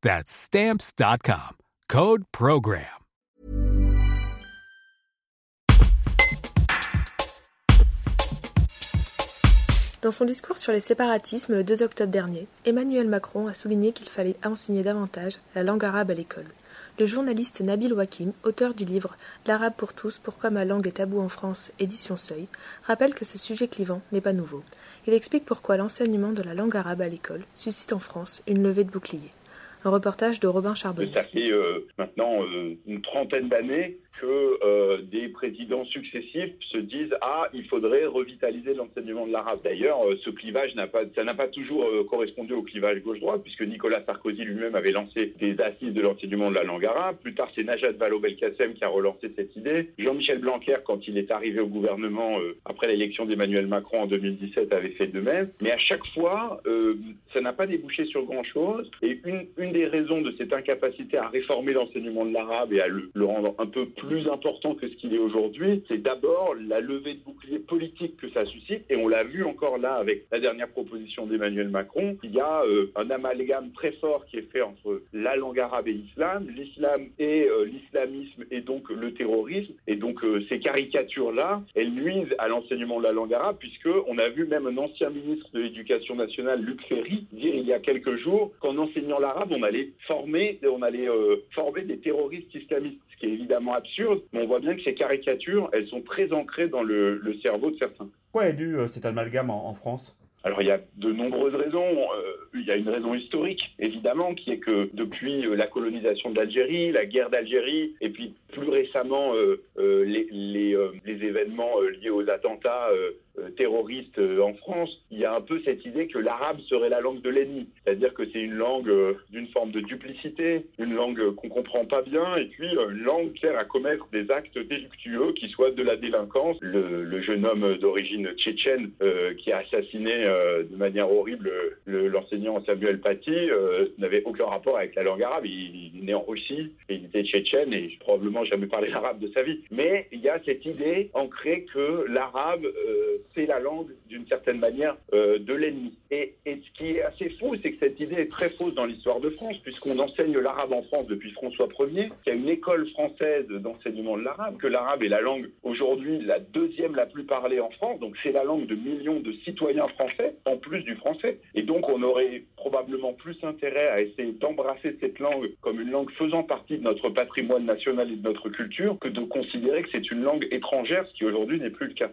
That's Stamps.com. Code Program. Dans son discours sur les séparatismes le 2 octobre dernier, Emmanuel Macron a souligné qu'il fallait enseigner davantage la langue arabe à l'école. Le journaliste Nabil Wakim, auteur du livre L'arabe pour tous, pourquoi ma langue est tabou en France, édition Seuil, rappelle que ce sujet clivant n'est pas nouveau. Il explique pourquoi l'enseignement de la langue arabe à l'école suscite en France une levée de boucliers. Un reportage de Robin Charbonnier. Ça fait euh, maintenant euh, une trentaine d'années que euh, des présidents successifs se disent ah il faudrait revitaliser l'enseignement de l'arabe. D'ailleurs, ce clivage n'a pas ça n'a pas toujours correspondu au clivage gauche-droite puisque Nicolas Sarkozy lui-même avait lancé des assises de l'enseignement de la langue arabe. Plus tard, c'est Najat Vallaud-Belkacem qui a relancé cette idée. Jean-Michel Blanquer, quand il est arrivé au gouvernement après l'élection d'Emmanuel Macron en 2017, avait fait de même. Mais à chaque fois, ça n'a pas débouché sur grand-chose. Et une, une raisons de cette incapacité à réformer l'enseignement de l'arabe et à le, rendre un peu plus important que ce qu'il est aujourd'hui, c'est d'abord la levée de bouclier politique que ça suscite. Et on l'a vu encore là avec la dernière proposition d'Emmanuel Macron. Il y a euh, un amalgame très fort qui est fait entre la langue arabe et l'islam, l'islam et euh, l'islamisme et donc le terrorisme. Et donc euh, ces caricatures-là, elles nuisent à l'enseignement de la langue arabe puisque on a vu même un ancien ministre de l'Éducation nationale, Luc Ferry, dire il y a quelques jours qu'en enseignant l'arabe, on allait former, on allait former des terroristes islamistes, ce qui est évidemment absurde mais on voit bien que ces caricatures, elles sont très ancrées dans le, cerveau de certains. Pourquoi est dû euh, cet amalgame en, France? Alors il y a de nombreuses raisons. Euh, il y a une raison historique, évidemment, qui est que depuis euh, la colonisation de l'Algérie, la guerre d'Algérie, et puis plus récemment les, les, événements liés aux attentats euh, terroristes euh, en France, il y a un peu cette idée que l'arabe serait la langue de l'ennemi. C'est-à-dire que c'est une langue euh, d'une forme de duplicité, une langue qu'on comprend pas bien, et puis une langue qui sert à commettre des actes délictueux, qui soient de la délinquance. Le, jeune homme d'origine tchétchène qui a assassiné de manière horrible l'enseignant Samuel Paty n'avait aucun rapport avec la langue arabe. Il, est né en Russie, il était tchétchène, et probablement jamais parlé l'arabe de sa vie. Mais il y a cette idée ancrée que l'arabe c'est la langue, d'une certaine manière, euh, de l'ennemi. Et, ce qui est assez faux, c'est que cette idée est très fausse dans l'histoire de France, puisqu'on enseigne l'arabe en France depuis François Ier, qu'il y a une école française d'enseignement de l'arabe, que l'arabe est la langue aujourd'hui la deuxième la plus parlée en France, donc c'est la langue de millions de citoyens français, en plus du français. Et donc on aurait probablement plus intérêt à essayer d'embrasser cette langue comme une langue faisant partie de notre patrimoine national et de notre culture, que de considérer que c'est une langue étrangère, ce qui aujourd'hui n'est plus le cas.